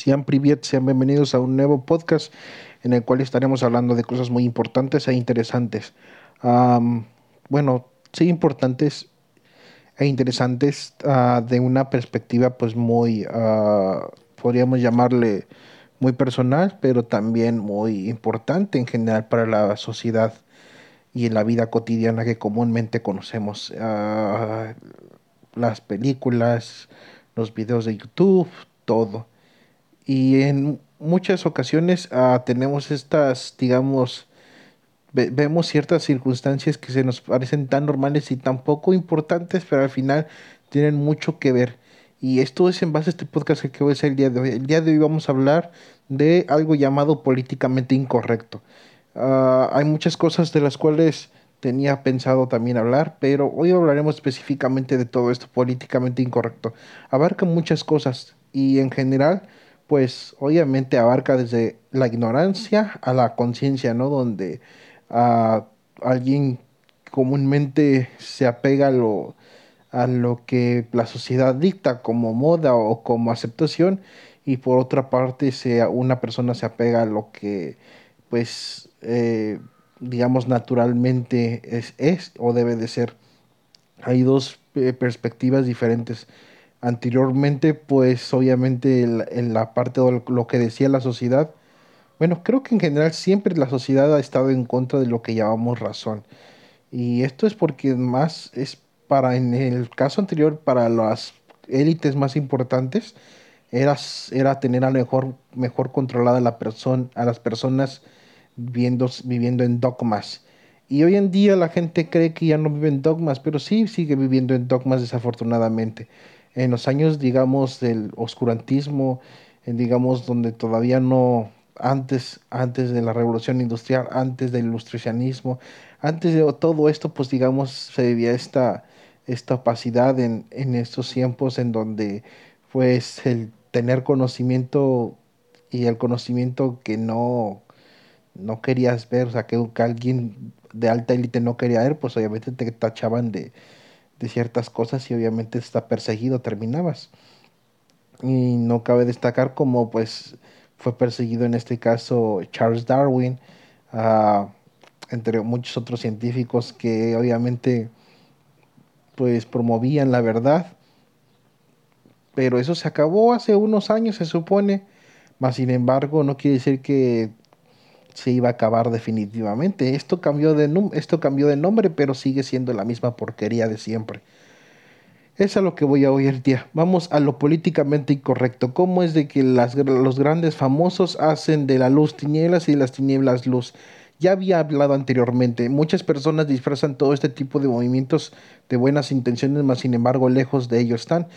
Sean priviet, sean bienvenidos a un nuevo podcast en el cual estaremos hablando de cosas muy importantes e interesantes. bueno, sí, importantes e interesantes uh, de una perspectiva pues muy, uh, podríamos llamarle muy personal, pero también muy importante en general para la sociedad y en la vida cotidiana que comúnmente conocemos. Uh, las películas, los videos de YouTube, todo. Y en muchas ocasiones uh, tenemos estas, digamos, ve vemos ciertas circunstancias que se nos parecen tan normales y tan poco importantes, pero al final tienen mucho que ver. Y esto es en base a este podcast que voy a el día de hoy. El día de hoy vamos a hablar de algo llamado políticamente incorrecto. Uh, hay muchas cosas de las cuales tenía pensado también hablar, pero hoy hablaremos específicamente de todo esto políticamente incorrecto. Abarca muchas cosas y en general, pues obviamente abarca desde la ignorancia a la conciencia, ¿no? Donde uh, alguien comúnmente se apega a lo, a lo que la sociedad dicta como moda o como aceptación y por otra parte sea una persona se apega a lo que pues eh, digamos, naturalmente es, es o debe de ser. Hay dos eh, perspectivas diferentes. Anteriormente, pues obviamente en la parte de lo que decía la sociedad, bueno, creo que en general siempre la sociedad ha estado en contra de lo que llamamos razón. Y esto es porque más es para, en el caso anterior, para las élites más importantes, era, era tener a lo mejor, mejor controlada la persona, a las personas viviendo, viviendo en dogmas. Y hoy en día la gente cree que ya no vive en dogmas, pero sí sigue viviendo en dogmas desafortunadamente. En los años, digamos, del oscurantismo, digamos, donde todavía no, antes, antes de la revolución industrial, antes del ilustracionismo, antes de todo esto, pues digamos, se vivía esta, esta opacidad en, en estos tiempos en donde pues el tener conocimiento y el conocimiento que no no querías ver, o sea, que, alguien de alta élite no quería ver, pues obviamente te tachaban de, de ciertas cosas y obviamente está perseguido, terminabas. Y no cabe destacar como pues fue perseguido en este caso Charles Darwin, uh, entre muchos otros científicos que obviamente pues promovían la verdad. Pero eso se acabó hace unos años, se supone. Mas sin embargo, no quiere decir que se iba a acabar definitivamente. Esto cambió de, esto cambió de nombre, pero sigue siendo la misma porquería de siempre. Es a lo que voy a oír día. Vamos a lo políticamente incorrecto. ¿Cómo es de que las, los grandes famosos hacen de la luz tinieblas y de las tinieblas luz? Ya había hablado anteriormente, muchas personas disfrazan todo este tipo de movimientos de buenas intenciones, mas sin embargo lejos de ello están.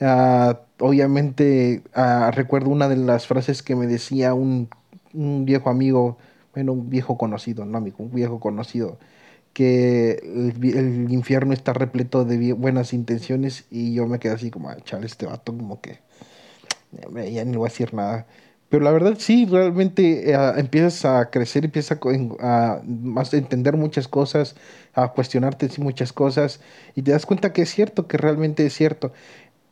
Uh, obviamente uh, recuerdo una de las frases que me decía un un viejo amigo, bueno, un viejo conocido, no amigo, un viejo conocido, que el, infierno está repleto de buenas intenciones y yo me quedé así como, ah, chale, este vato como que ya ni voy a decir nada. Pero la verdad sí, realmente eh, empiezas a crecer, empiezas a, a, entender muchas cosas, a cuestionarte muchas cosas y te das cuenta que es cierto, que realmente es cierto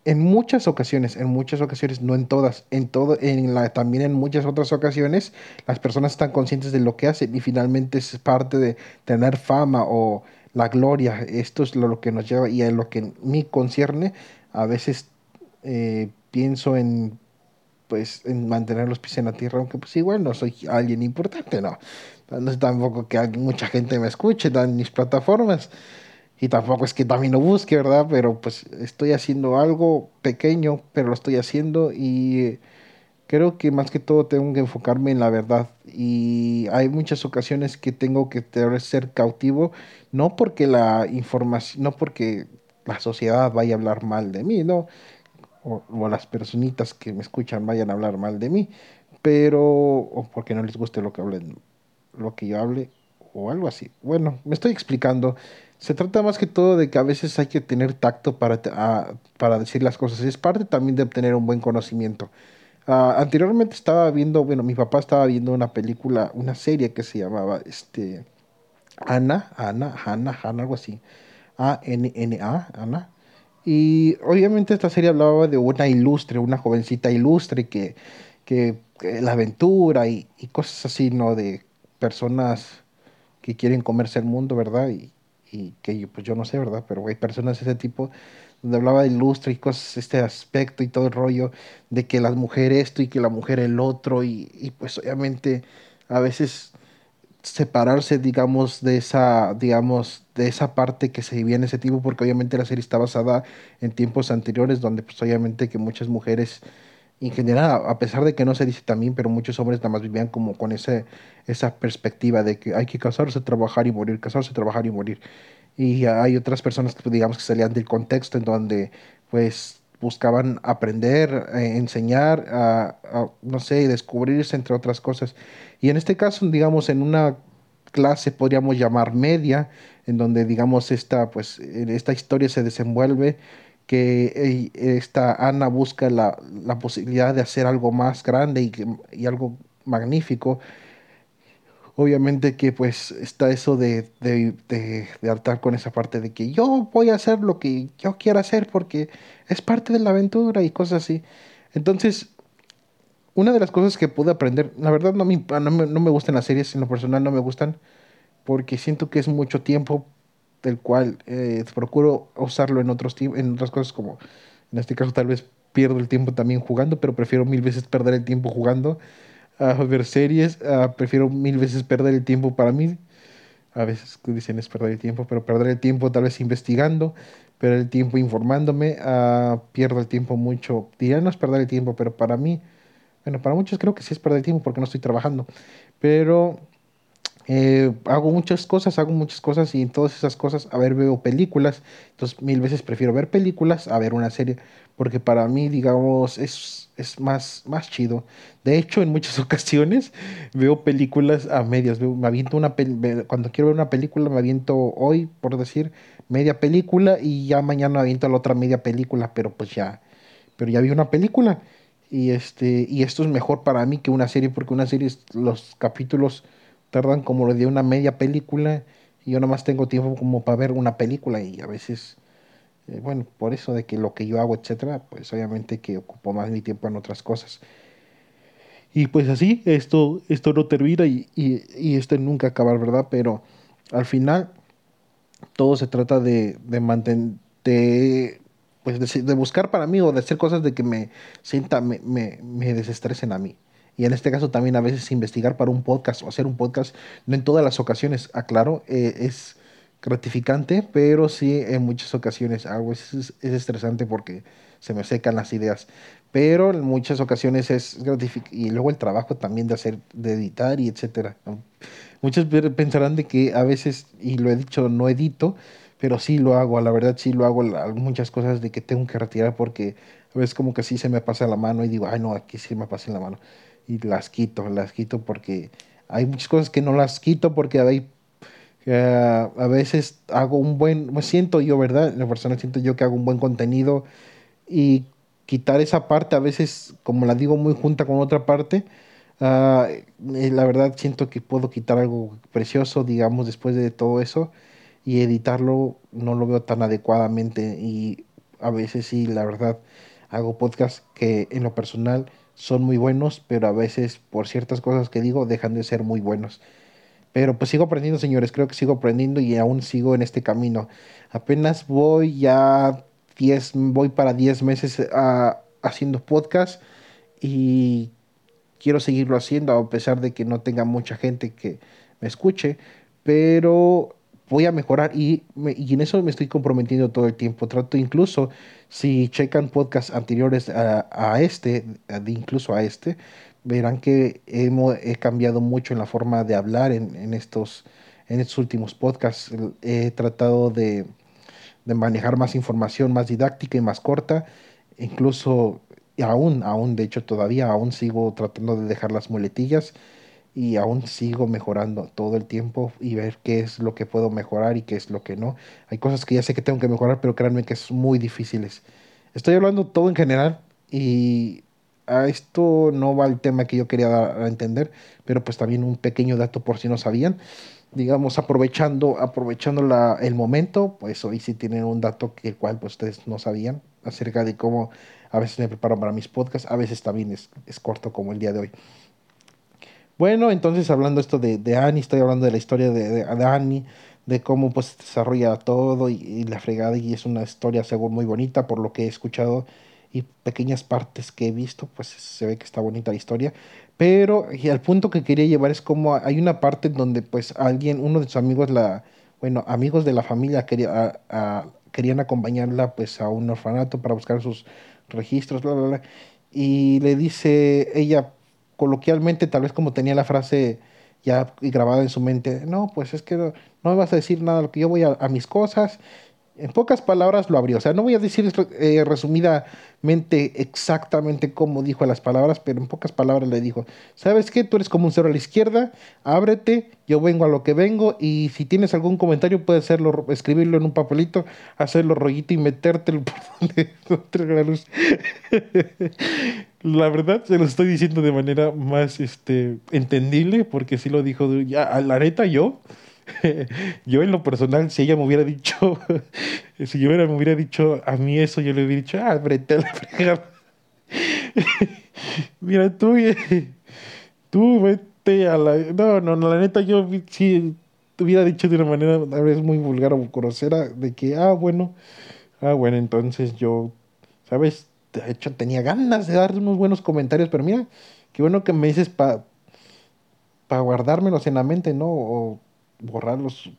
en muchas ocasiones, en muchas ocasiones, no en todas, en todo, en la, también en muchas otras ocasiones, las personas están conscientes de lo que hacen y finalmente es parte de tener fama o la gloria. Esto es lo, que nos lleva y a lo que me concierne, a veces eh, pienso en pues en mantener los pies en la tierra, aunque pues igual no soy alguien importante, no. No es tampoco que mucha gente me escuche en mis plataformas y tampoco es que también lo busque, ¿verdad? Pero pues estoy haciendo algo pequeño, pero lo estoy haciendo y creo que más que todo tengo que enfocarme en la verdad. Y hay muchas ocasiones que tengo que ser cautivo, no porque la información, no porque la sociedad vaya a hablar mal de mí, ¿no? O, o las personitas que me escuchan vayan a hablar mal de mí, pero, o porque no les guste lo que hablen, lo que yo hable, o algo así. Bueno, me estoy explicando. Se trata más que todo de que a veces hay que tener tacto para, para decir las cosas. Es parte también de obtener un buen conocimiento. Uh, anteriormente estaba viendo, bueno, mi papá estaba viendo una película, una serie que se llamaba este, Ana, Ana, Ana, Ana, algo así. A-N-N-A, Ana. Y obviamente esta serie hablaba de una ilustre, una jovencita ilustre que, que, la aventura y, y, cosas así, ¿no? De personas que quieren comerse el mundo, ¿verdad? Y, y que pues yo no sé, ¿verdad? Pero hay personas de ese tipo donde hablaba de lustre y cosas, este aspecto y todo el rollo de que la mujer esto y que la mujer el otro y, y pues obviamente a veces separarse, digamos, de esa, digamos, de esa parte que se vivía en ese tiempo, porque obviamente la serie está basada en tiempos anteriores, donde pues obviamente que muchas mujeres, en general, a pesar de que no se dice también, pero muchos hombres nada más vivían como con ese, esa perspectiva de que hay que casarse, trabajar y morir, casarse, trabajar y morir. Y hay otras personas que digamos que salían del contexto en donde pues buscaban aprender, eh, enseñar, a, no sé, descubrirse, entre otras cosas. Y en este caso, digamos, en una clase podríamos llamar media, en donde, digamos, esta, pues, esta historia se desenvuelve, que esta Ana busca la, la posibilidad de hacer algo más grande y, y algo magnífico obviamente que pues está eso de, de, de, hartar con esa parte de que yo voy a hacer lo que yo quiera hacer porque es parte de la aventura y cosas así. Entonces, una de las cosas que pude aprender, la verdad no me, no me, no me gustan las series, en lo personal no me gustan, porque siento que es mucho tiempo del cual eh, procuro usarlo en, otros, en otras cosas como, en este caso tal vez pierdo el tiempo también jugando, pero prefiero mil veces perder el tiempo jugando a ver series, prefiero mil veces perder el tiempo para mí. A veces dicen es perder el tiempo, pero perder el tiempo tal vez investigando, perder el tiempo informándome, pierdo el tiempo mucho. Diría no es perder el tiempo, pero para mí, bueno, para muchos creo que sí es perder el tiempo porque no estoy trabajando. Pero eh, hago muchas cosas, hago muchas cosas y en todas esas cosas, a ver, veo películas. Entonces, mil veces prefiero ver películas a ver una serie, porque para mí, digamos, es, es más, más chido. De hecho, en muchas ocasiones veo películas a medias. me aviento una cuando quiero ver una película, me aviento hoy, por decir, media película y ya mañana me aviento la otra media película, pero pues ya, pero ya vi una película. Y, este, y esto es mejor para mí que una serie, porque una serie, los capítulos tardan como lo de una media película y yo nomás tengo tiempo como para ver una película y a veces, eh, bueno, por eso de que lo que yo hago, etcétera, pues obviamente que ocupo más mi tiempo en otras cosas. Y pues así, esto, esto no termina y, y, y esto nunca acabar, ¿verdad? Pero al final todo se trata de, de mantener, de, pues de, buscar para mí o de hacer cosas de que me sienta, me, me, me desestresen a mí y en este caso también a veces investigar para un podcast o hacer un podcast, no en todas las ocasiones, aclaro, eh, es gratificante, pero sí en muchas ocasiones algo es, es, estresante porque se me secan las ideas, pero en muchas ocasiones es gratificante y luego el trabajo también de hacer, de editar y etcétera. Muchos pensarán de que a veces, y lo he dicho, no edito, pero sí lo hago, la verdad sí lo hago, muchas cosas de que tengo que retirar porque a veces como que sí se me pasa la mano y digo, ay no, aquí sí me pasa la mano y las quito, las quito porque hay muchas cosas que no las quito porque hay, uh, a veces hago un buen, me siento yo, ¿verdad? La persona siento yo que hago un buen contenido y quitar esa parte a veces, como la digo, muy junta con otra parte, uh, la verdad siento que puedo quitar algo precioso, digamos, después de todo eso y editarlo no lo veo tan adecuadamente y a veces sí, la verdad, hago podcasts que en lo personal son muy buenos, pero a veces por ciertas cosas que digo dejan de ser muy buenos. Pero pues sigo aprendiendo, señores, creo que sigo aprendiendo y aún sigo en este camino. Apenas voy ya 10, voy para 10 meses ah, haciendo podcast y quiero seguirlo haciendo a pesar de que no tenga mucha gente que me escuche, pero voy a mejorar y, y, en eso me estoy comprometiendo todo el tiempo. Trato incluso, si checan podcasts anteriores a, a este, incluso a este, verán que hemos, he cambiado mucho en la forma de hablar en, en, estos, en estos últimos podcasts. He tratado de, de manejar más información, más didáctica y más corta. Incluso aún, aún, de hecho todavía, aún sigo tratando de dejar las muletillas y aún sigo mejorando todo el tiempo y ver qué es lo que puedo mejorar y qué es lo que no. Hay cosas que ya sé que tengo que mejorar, pero créanme que es muy difíciles. Estoy hablando todo en general y a esto no va el tema que yo quería dar a entender, pero pues también un pequeño dato por si no sabían. Digamos, aprovechando, aprovechando la, el momento, pues hoy sí tienen un dato que el cual pues, ustedes no sabían acerca de cómo a veces me preparo para mis podcasts, a veces también es, es corto como el día de hoy. Bueno, entonces hablando esto de, de Annie, estoy hablando de la historia de, de, Annie, de cómo pues se desarrolla todo y, y, la fregada y es una historia según muy bonita por lo que he escuchado y pequeñas partes que he visto, pues se ve que está bonita la historia. Pero y al punto que quería llevar es como hay una parte donde pues alguien, uno de sus amigos, la, bueno, amigos de la familia quería, a, querían acompañarla pues a un orfanato para buscar sus registros, bla, bla, bla. Y le dice ella coloquialmente, tal vez como tenía la frase ya grabada en su mente, no, pues es que no, no me vas a decir nada, que yo voy a, mis cosas en pocas palabras lo abrió. O sea, no voy a decir eh, resumidamente exactamente cómo dijo las palabras, pero en pocas palabras le dijo, ¿sabes qué? Tú eres como un cero a la izquierda, ábrete, yo vengo a lo que vengo y si tienes algún comentario puedes hacerlo, escribirlo en un papelito, hacerlo rollito y metértelo por donde la luz. La verdad se lo estoy diciendo de manera más este, entendible porque si lo dijo, ya, la neta yo yo en lo personal, si ella me hubiera dicho, si yo me hubiera dicho a mí eso, yo le hubiera dicho, ah, brete a la fregada. Mira, tú, tú vete a la... No, no, la neta yo sí te hubiera dicho de una manera a veces muy vulgar o grosera de que, ah, bueno, ah, bueno, entonces yo, ¿sabes? De hecho, tenía ganas de dar unos buenos comentarios, pero mira, qué bueno que me dices para pa guardármelos en la mente, ¿no? O borrarlos.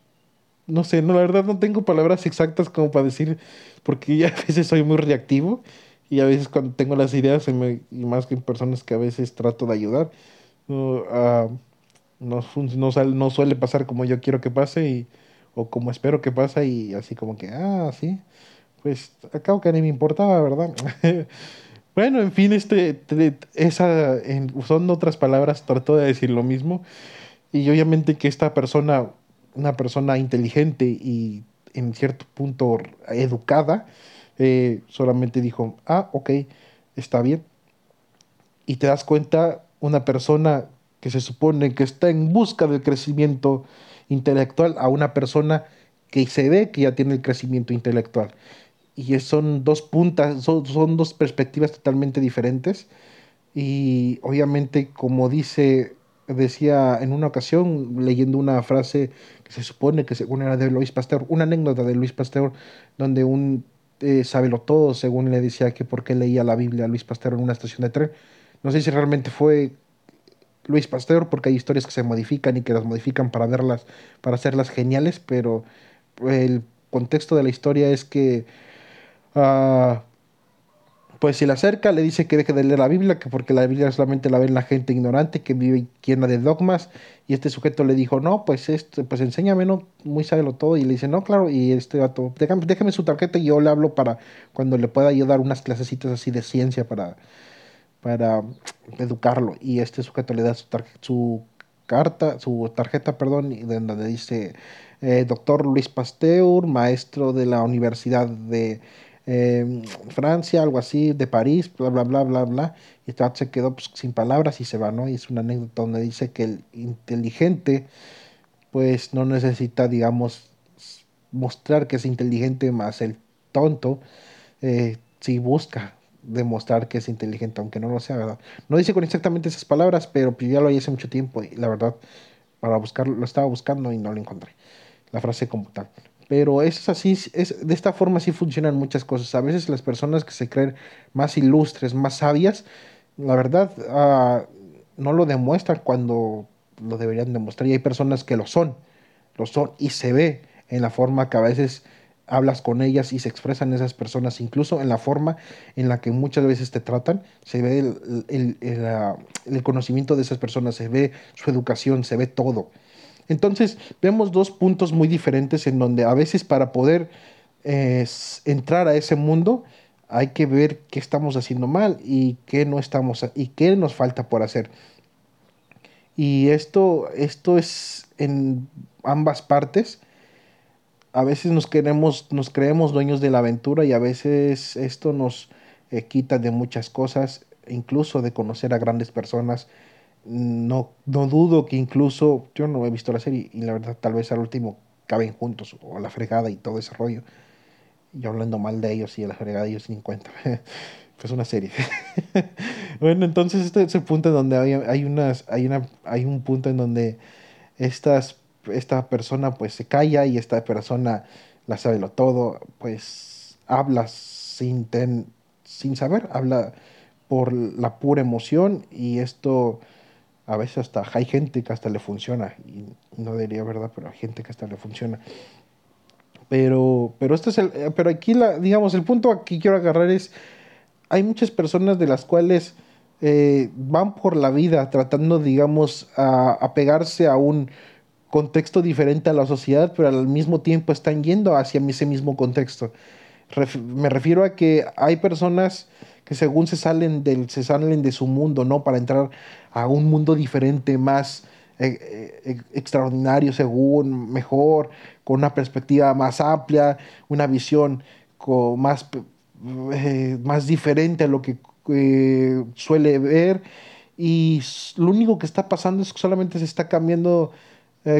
No sé, no, la verdad no tengo palabras exactas como para decir, porque a veces soy muy reactivo y a veces cuando tengo las ideas, me, y más que en personas que a veces trato de ayudar, no, uh, no, no, no, suele pasar como yo quiero que pase y, o como espero que pase y así como que, ah, sí, pues acabo que ni me importaba, ¿verdad? bueno, en fin, este, esa, en, usando otras palabras, trato de decir lo mismo. Y obviamente que esta persona, una persona inteligente y en cierto punto educada, eh, solamente dijo, ah, ok, está bien. Y te das cuenta, una persona que se supone que está en busca del crecimiento intelectual a una persona que se ve que ya tiene el crecimiento intelectual. Y son dos puntas, son, son dos perspectivas totalmente diferentes. Y obviamente, como dice decía en una ocasión, leyendo una frase que se supone que según era de Luis Pasteur, una anécdota de Luis Pasteur, donde un eh, sabelo todo, según le decía que por qué leía la Biblia a Luis Pasteur en una estación de tren. No sé si realmente fue Luis Pasteur, porque hay historias que se modifican y que las modifican para verlas, para hacerlas geniales, pero el contexto de la historia es que uh, pues si la acerca, le dice que deje de leer la Biblia, que porque la Biblia solamente la ven la gente ignorante que vive llena de dogmas. Y este sujeto le dijo, no, pues esto, pues enséñame, ¿no? Muy sábelo todo. Y le dice, no, claro, y este vato, déjame, déjame su tarjeta y yo le hablo para cuando le pueda ayudar unas clasecitas así de ciencia para, para educarlo. Y este sujeto le da su, su carta, su tarjeta, perdón, y donde dice, eh, doctor Luis Pasteur, maestro de la Universidad de eh, Francia, algo así, de París, bla, bla, bla, bla, bla. Y este se quedó pues, sin palabras y se va, ¿no? Y es una anécdota donde dice que el inteligente, pues no necesita, digamos, mostrar que es inteligente, más el tonto, eh, sí busca demostrar que es inteligente, aunque no lo sea, ¿verdad? No dice con exactamente esas palabras, pero pues, ya lo hay hace mucho tiempo y la verdad, para buscarlo, lo estaba buscando y no lo encontré. La frase como tal. Pero es así, es, de esta forma sí funcionan muchas cosas. A veces las personas que se creen más ilustres, más sabias, la verdad uh, no lo demuestran cuando lo deberían demostrar. Y hay personas que lo son, lo son y se ve en la forma que a veces hablas con ellas y se expresan esas personas, incluso en la forma en la que muchas veces te tratan, se ve el, el, el, el conocimiento de esas personas, se ve su educación, se ve todo. Entonces, vemos dos puntos muy diferentes en donde a veces para poder eh, entrar a ese mundo hay que ver qué estamos haciendo mal y qué no estamos y qué nos falta por hacer. Y esto, esto es en ambas partes. A veces nos queremos, nos creemos dueños de la aventura y a veces esto nos eh, quita de muchas cosas, incluso de conocer a grandes personas no, no dudo que incluso, yo no he visto la serie y la verdad tal vez al último caben juntos o la fregada y todo ese rollo. Y hablando mal de ellos y a la fregada ellos sin cuenta. Es una serie. bueno, entonces este es el punto en donde hay, hay, unas, hay, una, hay un punto en donde estas, esta persona pues se calla y esta persona la sabe lo todo, pues habla sin, sin saber, habla por la pura emoción y esto a veces hasta hay gente que hasta le funciona y no diría verdad, pero hay gente que hasta le funciona. Pero, pero este es el, pero aquí la, digamos, el punto que quiero agarrar es, hay muchas personas de las cuales eh, van por la vida tratando, digamos, a, a pegarse a un contexto diferente a la sociedad, pero al mismo tiempo están yendo hacia ese mismo contexto. me refiero a que hay personas que según se salen, del, se salen de su mundo, ¿no? Para entrar a un mundo diferente, más eh, eh, extraordinario, según, mejor, con una perspectiva más amplia, una visión con más, eh, más diferente a lo que suele ver. Y lo único que está pasando es que solamente se está cambiando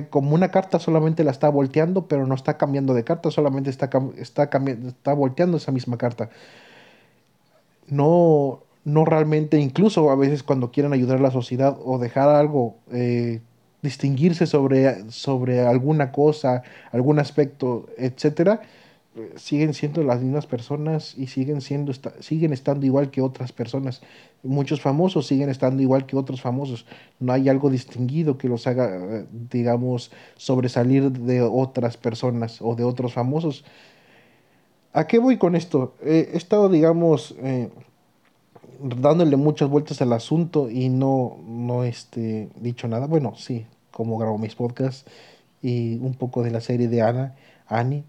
como una carta solamente la está volteando, pero no está cambiando de carta, solamente está, está volteando esa misma carta. No, no realmente, incluso a veces cuando quieren ayudar a la sociedad o dejar algo, eh, distinguirse sobre, sobre alguna cosa, algún aspecto, etcétera, siguen siendo las mismas personas y siguen siendo siguen estando igual que otras personas. Muchos famosos siguen estando igual que otros famosos. No hay algo distinguido que los haga, digamos, sobresalir de otras personas o de otros famosos. ¿A qué voy con esto? he estado, digamos, eh, dándole muchas vueltas al asunto y no, no este, dicho nada. Bueno, sí, como grabo mis podcasts y un poco de la serie de Ana, Annie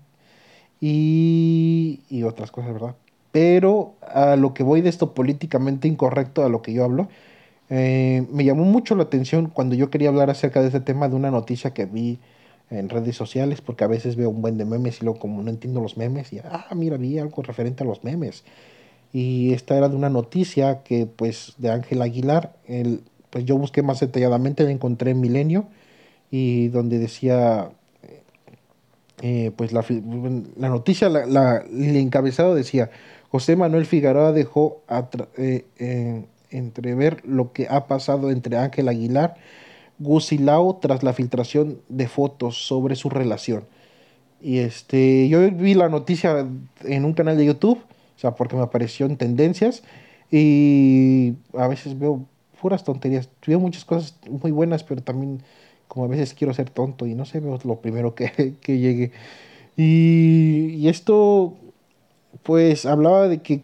y, y otras cosas, ¿verdad? Pero a lo que voy de esto políticamente incorrecto, a lo que yo hablo, eh, me llamó mucho la atención cuando yo quería hablar acerca de este tema de una noticia que vi en redes sociales, porque a veces veo un buen de memes y luego como no entiendo los memes, y ah, mira, vi algo referente a los memes. Y esta era de una noticia que pues de Ángel Aguilar, el, pues yo busqué más detalladamente, la encontré en Milenio, y donde decía eh, pues la, la noticia, la, el encabezado decía, José Manuel Figueroa dejó eh, entrever lo que ha pasado entre Ángel Aguilar, Gus y Lau tras la filtración de fotos sobre su relación. Y este, yo vi la noticia en un canal de YouTube, o sea, porque me apareció en tendencias, y a veces veo puras tonterías. Veo muchas cosas muy buenas, pero también como a veces quiero ser tonto y no sé, lo primero que, que llegue. Y, y, esto, pues hablaba de que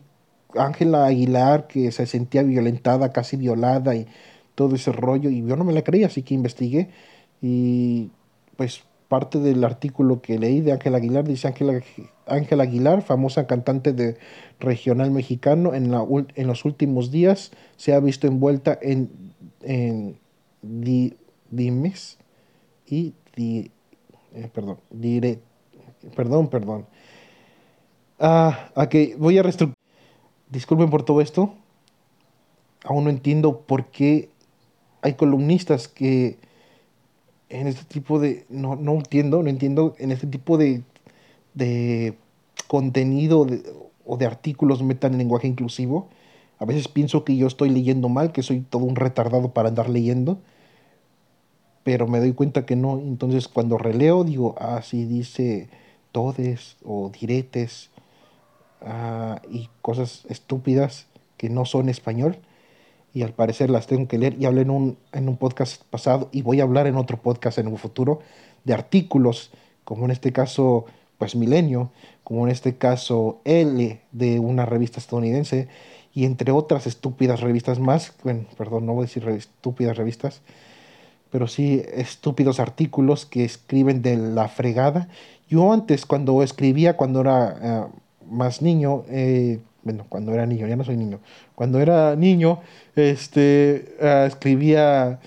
Ángela Aguilar, que se sentía violentada, casi violada y todo ese rollo, y yo no me la creía, así que investigué. Y pues parte del artículo que leí de Ángela Aguilar dice Ángela Aguilar, famosa cantante de regional mexicano, en, la, en los últimos días se ha visto envuelta en, en dimes y di, eh, perdón, diré, perdón, perdón. Ah, ok, voy a reestructurar. Disculpen por todo esto. Aún no entiendo por qué hay columnistas que en este tipo de, no, no entiendo, no entiendo, en este tipo de, de contenido o de artículos metan en lenguaje inclusivo. A veces pienso que yo estoy leyendo mal, que soy todo un retardado para andar leyendo pero me doy cuenta que no. Entonces cuando releo digo, ah, sí dice todes o diretes ah, y cosas estúpidas que no son español y al parecer las tengo que leer y hablé en un, en un podcast pasado y voy a hablar en otro podcast en un futuro de artículos, como en este caso, pues Milenio, como en este caso L de una revista estadounidense y entre otras estúpidas revistas más, bueno, perdón, no voy a decir estúpidas revistas, pero sí estúpidos artículos que escriben de la fregada. Yo antes, cuando escribía, cuando era eh, más niño, eh, bueno, cuando era niño, ya no soy niño, cuando era niño, este, eh, escribía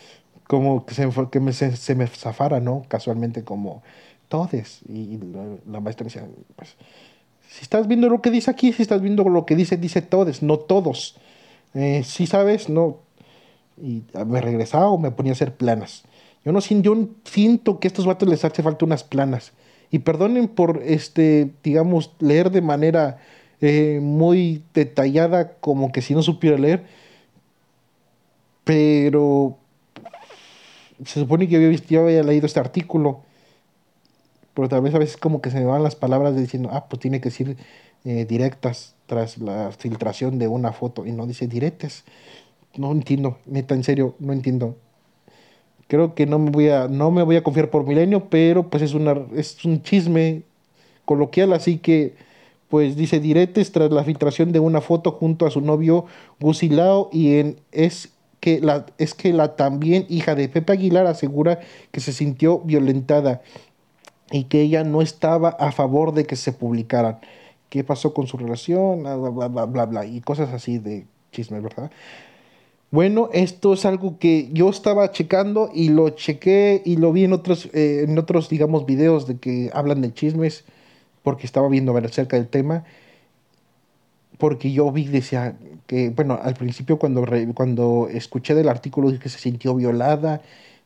como que, se, que me, se, me zafara, ¿no? Casualmente como todes. Y la, maestra decía, pues, si estás viendo lo que dice aquí, si estás viendo lo que dice, dice todes, no todos. si sabes, no, y me regresaba o me ponía a hacer planas. Yo no yo siento que a estos vatos les hace falta unas planas. Y perdonen por, este, digamos, leer de manera eh, muy detallada, como que si no supiera leer, pero se supone que yo, yo había leído este artículo, pero tal vez a veces como que se me van las palabras diciendo, ah, pues tiene que decir eh, directas tras la filtración de una foto y no dice directas. No entiendo, neta, en serio, no entiendo. Creo que no me voy a, no me voy a confiar por Milenio, pero pues es, una, es un chisme coloquial, así que pues dice diretes tras la filtración de una foto junto a su novio Gusilao y en es que la es que la también hija de Pepe Aguilar asegura que se sintió violentada y que ella no estaba a favor de que se publicaran. ¿Qué pasó con su relación? Bla, bla, bla, bla, bla, y cosas así de chismes, ¿verdad? Bueno, esto es algo que yo estaba checando y lo chequé y lo vi en otros, eh, en otros, digamos, videos de que hablan de chismes, porque estaba viendo acerca del tema, porque yo vi, decía que, bueno, al principio cuando, cuando escuché del artículo dije que se sintió violada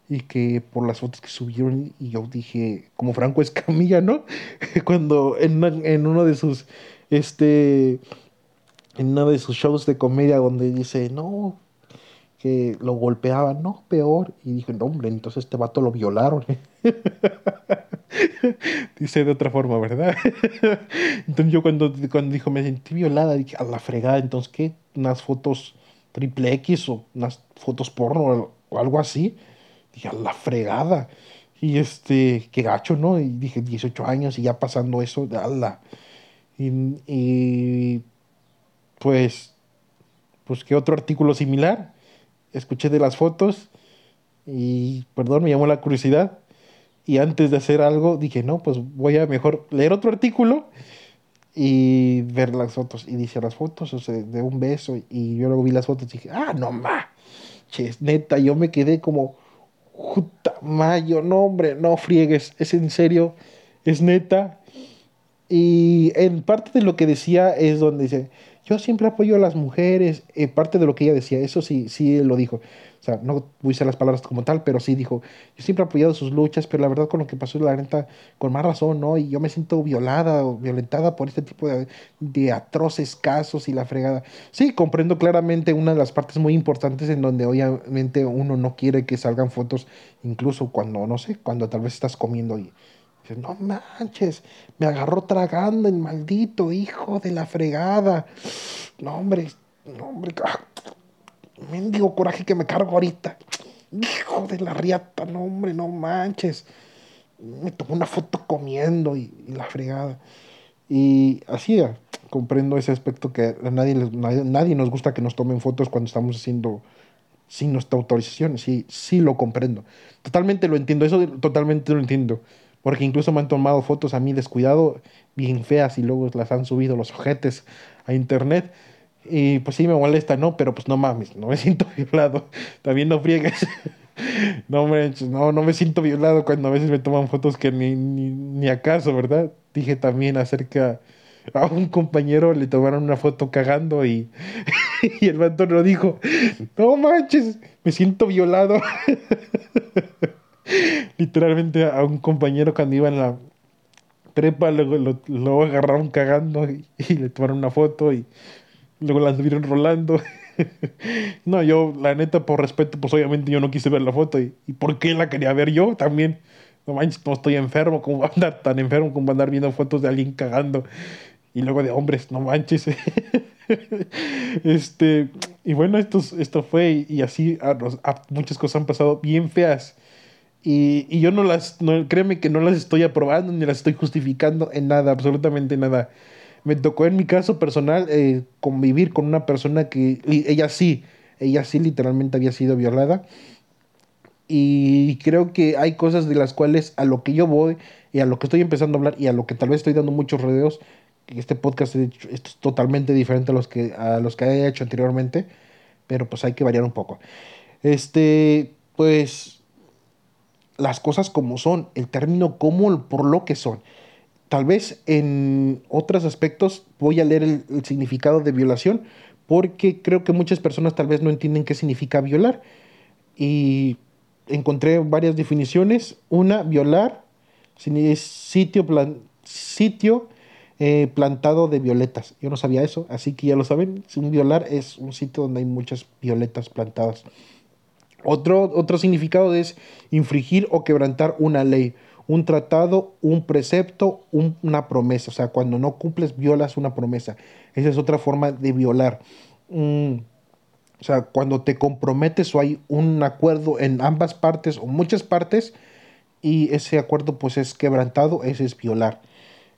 y que por las fotos que subieron, y yo dije, como Franco Escamilla, ¿no? cuando en, en uno de sus, este, en uno de sus shows de comedia donde dice, no, que lo golpeaban, no, peor. Y dije, no, hombre, entonces este vato lo violaron. Dice de otra forma, ¿verdad? entonces yo cuando, cuando dijo, me sentí violada, dije, a la fregada, entonces, ¿qué? Unas fotos triple X o unas fotos porno o algo así. Dije, a la fregada. Y este, qué gacho, ¿no? Y dije, 18 años y ya pasando eso, de ala. Y, y pues, pues, ¿qué otro artículo similar? Escuché de las fotos y, perdón, me llamó la curiosidad. Y antes de hacer algo dije, no, pues voy a mejor leer otro artículo y ver las fotos. Y dice las fotos, o sea, de un beso. Y yo luego vi las fotos y dije, ah, no más. neta, yo me quedé como, puta mayo, no, hombre, no friegues, es en serio, es neta. Y en parte de lo que decía es donde dice, yo siempre apoyo a las mujeres, eh, parte de lo que ella decía, eso sí, sí lo dijo. O sea, no puse las palabras como tal, pero sí dijo, yo siempre he apoyado sus luchas, pero la verdad con lo que pasó la renta, con más razón, ¿no? Y yo me siento violada o violentada por este tipo de, de atroces casos y la fregada. Sí, comprendo claramente una de las partes muy importantes en donde obviamente uno no quiere que salgan fotos, incluso cuando, no sé, cuando tal vez estás comiendo y no manches, me agarró tragando el maldito hijo de la fregada. No, hombre, no, hombre, ah, mendigo coraje que me cargo ahorita. Hijo de la riata, no, hombre, no manches. Me tomó una foto comiendo y, la fregada. Y así, ah, comprendo ese aspecto que a nadie, nadie, nadie, nos gusta que nos tomen fotos cuando estamos haciendo sin nuestra autorización. Sí, sí lo comprendo. Totalmente lo entiendo, eso totalmente lo entiendo. Porque incluso me han tomado fotos a mí descuidado, bien feas, y luego las han subido los ojetes a internet. Y pues sí me molesta, ¿no? Pero pues no mames, no me siento violado. También no friegues. no, no, no me siento violado cuando a veces me toman fotos que ni, ni, acaso, ¿verdad? Dije también acerca a un compañero le tomaron una foto cagando y, y el vato lo dijo, no manches, me siento violado. Literalmente a un compañero cuando iba en la prepa, luego lo, agarraron cagando y, le tomaron una foto y luego la anduvieron rolando. no, yo, la neta, por respeto, pues obviamente yo no quise ver la foto. ¿Y, y por qué la quería ver yo también? No manches, no estoy enfermo, como andar tan enfermo como andar viendo fotos de alguien cagando? Y luego de hombres, no manches. este, y bueno, esto, esto fue, y, así muchas cosas han pasado bien feas y, y, yo no las, no, créeme que no las estoy aprobando ni las estoy justificando en nada, absolutamente nada. Me tocó en mi caso personal eh, convivir con una persona que, ella sí, ella sí literalmente había sido violada. Y creo que hay cosas de las cuales a lo que yo voy y a lo que estoy empezando a hablar y a lo que tal vez estoy dando muchos rodeos, este podcast es totalmente diferente a los que a los que he hecho anteriormente, pero pues hay que variar un poco. Este, pues las cosas como son, el término como por lo que son. Tal vez en otros aspectos voy a leer el, significado de violación porque creo que muchas personas tal vez no entienden qué significa violar. Y encontré varias definiciones. Una, violar sitio, plan, sitio eh, plantado de violetas. Yo no sabía eso, así que ya lo saben. Un violar es un sitio donde hay muchas violetas plantadas. Otro, otro significado es infringir o quebrantar una ley, un tratado, un precepto, una promesa. O sea, cuando no cumples, violas una promesa. Esa es otra forma de violar. Mm, o sea, cuando te comprometes o hay un acuerdo en ambas partes o muchas partes y ese acuerdo pues es quebrantado, ese es violar.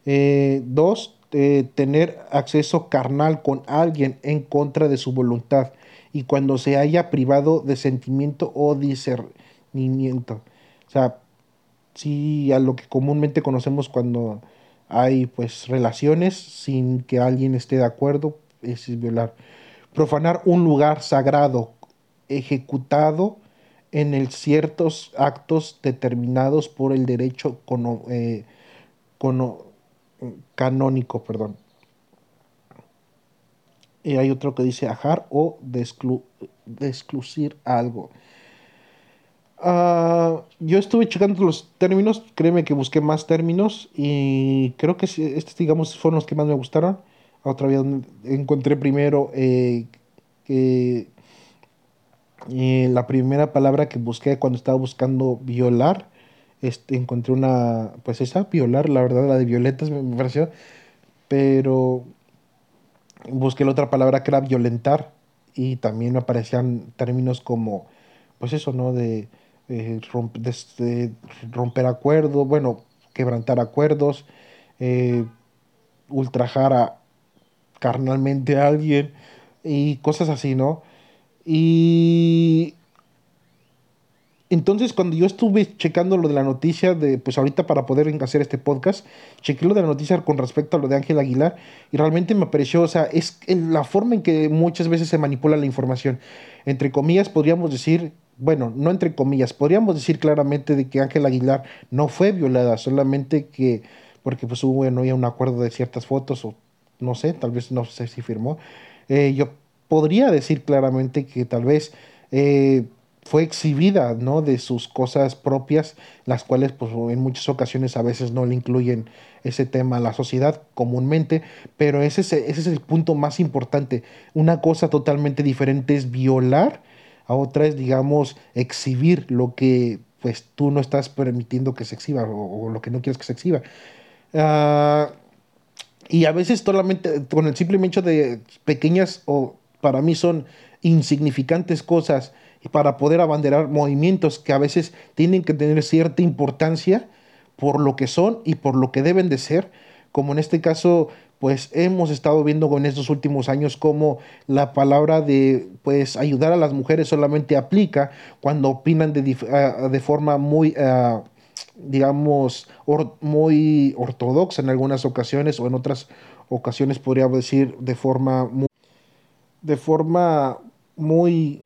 Eh, dos, eh, tener acceso carnal con alguien en contra de su voluntad y cuando se haya privado de sentimiento o discernimiento. O sea, sí, a lo que comúnmente conocemos cuando hay pues relaciones sin que alguien esté de acuerdo, es violar profanar un lugar sagrado ejecutado en el ciertos actos determinados por el derecho eh, canónico. Perdón. Y hay otro que dice ajar o de, excluir algo. Ah, yo estuve checando los términos, créeme que busqué más términos y creo que estos, digamos, fueron los que más me gustaron otra vez encontré primero eh, eh, la primera palabra que busqué cuando estaba buscando violar, este, encontré una, pues esa, violar, la verdad, la de violetas me, pareció, pero busqué la otra palabra que era violentar y también me aparecían términos como, pues eso, ¿no? De, eh, romper acuerdos, bueno, quebrantar acuerdos, ultrajar a, carnalmente a alguien y cosas así, ¿no? Y entonces cuando yo estuve checando lo de la noticia de, pues ahorita para poder hacer este podcast, chequé lo de la noticia con respecto a lo de Ángel Aguilar y realmente me pareció, o sea, es la forma en que muchas veces se manipula la información. Entre comillas podríamos decir, bueno, no entre comillas, podríamos decir claramente de que Ángel Aguilar no fue violada, solamente que porque pues hubo no había un acuerdo de ciertas fotos o no sé, tal vez no sé si firmó. Eh, yo podría decir claramente que tal vez eh, fue exhibida, ¿no? De sus cosas propias, las cuales, pues, en muchas ocasiones a veces no le incluyen ese tema a la sociedad comúnmente, pero ese es, ese es el punto más importante. Una cosa totalmente diferente es violar, a otra es, digamos, exhibir lo que, pues, tú no estás permitiendo que se exhiba o, lo que no quieres que se exhiba. Ah, y a veces solamente con el simple hecho de pequeñas o para mí son insignificantes cosas para poder abanderar movimientos que a veces tienen que tener cierta importancia por lo que son y por lo que deben de ser, como en este caso pues hemos estado viendo en estos últimos años cómo la palabra de pues ayudar a las mujeres solamente aplica cuando opinan de, ah, de forma muy ah, digamos, muy ortodoxa en algunas ocasiones o en otras ocasiones podría decir de forma muy, de forma muy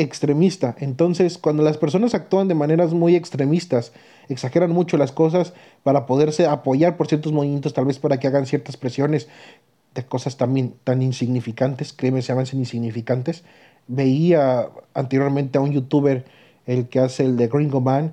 extremista. Entonces, cuando las personas actúan de maneras muy extremistas, exageran mucho las cosas para poderse apoyar por ciertos movimientos, tal vez para que hagan ciertas presiones de cosas también tan insignificantes, créeme, se llaman insignificantes. Veía anteriormente a un youtuber, el que hace el de Gringo Man,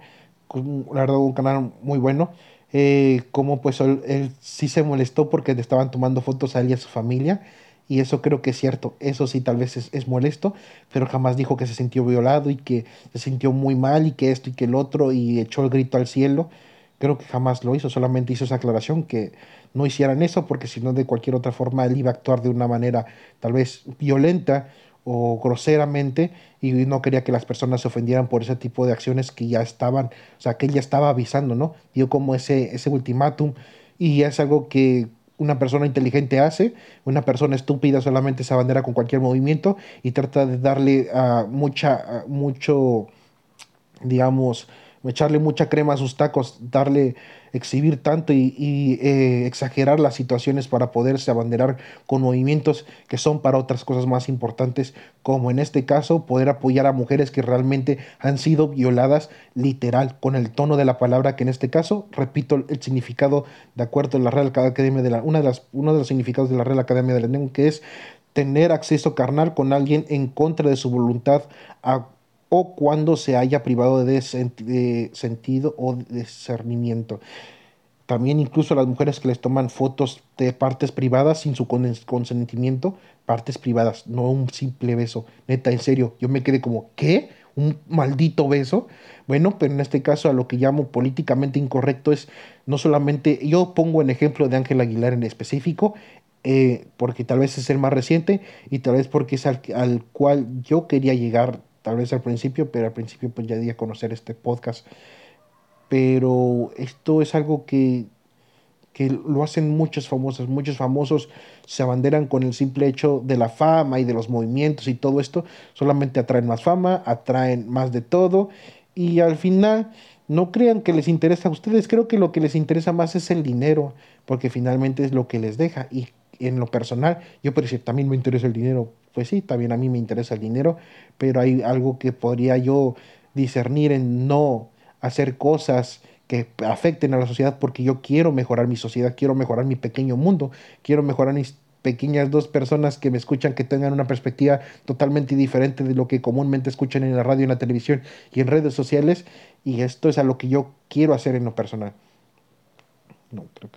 la verdad, un canal muy bueno. Eh, como pues él, sí se molestó porque le estaban tomando fotos a él y a su familia. Y eso creo que es cierto. Eso sí, tal vez es, es, molesto, pero jamás dijo que se sintió violado y que se sintió muy mal y que esto y que el otro y echó el grito al cielo. Creo que jamás lo hizo, solamente hizo esa aclaración que no hicieran eso porque si no de cualquier otra forma él iba a actuar de una manera tal vez violenta o groseramente y no quería que las personas se ofendieran por ese tipo de acciones que ya estaban, o sea, que él ya estaba avisando, ¿no? Dio como ese, ese ultimátum y es algo que una persona inteligente hace, una persona estúpida solamente se abandera con cualquier movimiento y trata de darle a mucha, mucho, digamos, echarle mucha crema a sus tacos, darle exhibir tanto y, eh, exagerar las situaciones para poderse abanderar con movimientos que son para otras cosas más importantes, como en este caso poder apoyar a mujeres que realmente han sido violadas literal, con el tono de la palabra que en este caso, repito el significado de acuerdo a la Real Academia de la, una de las, uno de los significados de la Real Academia de la que es tener acceso carnal con alguien en contra de su voluntad o cuando se haya privado de, sentido o discernimiento. también incluso las mujeres que les toman fotos de partes privadas sin su consentimiento, partes privadas, no un simple beso. Neta, en serio, yo me quedé como, ¿qué? ¿Un maldito beso? Bueno, pero en este caso a lo que llamo políticamente incorrecto es no solamente, yo pongo en ejemplo de Ángel Aguilar en específico, eh, porque tal vez es el más reciente y tal vez porque es al, al, cual yo quería llegar, tal vez al principio, pero al principio pues ya di a conocer este podcast pero esto es algo que, que lo hacen muchos famosos. Muchos famosos se abanderan con el simple hecho de la fama y de los movimientos y todo esto. Solamente atraen más fama, atraen más de todo y al final no crean que les interesa a ustedes. Creo que lo que les interesa más es el dinero, porque finalmente es lo que les deja. Y en lo personal, yo por decir, también me interesa el dinero. Pues sí, también a mí me interesa el dinero, pero hay algo que podría yo discernir en no hacer cosas que afecten a la sociedad porque yo quiero mejorar mi sociedad, quiero mejorar mi pequeño mundo, quiero mejorar mis pequeñas dos personas que me escuchan que tengan una perspectiva totalmente diferente de lo que comúnmente escuchan en la radio, en la televisión y en redes sociales y esto es a lo que yo quiero hacer en lo personal. No, creo que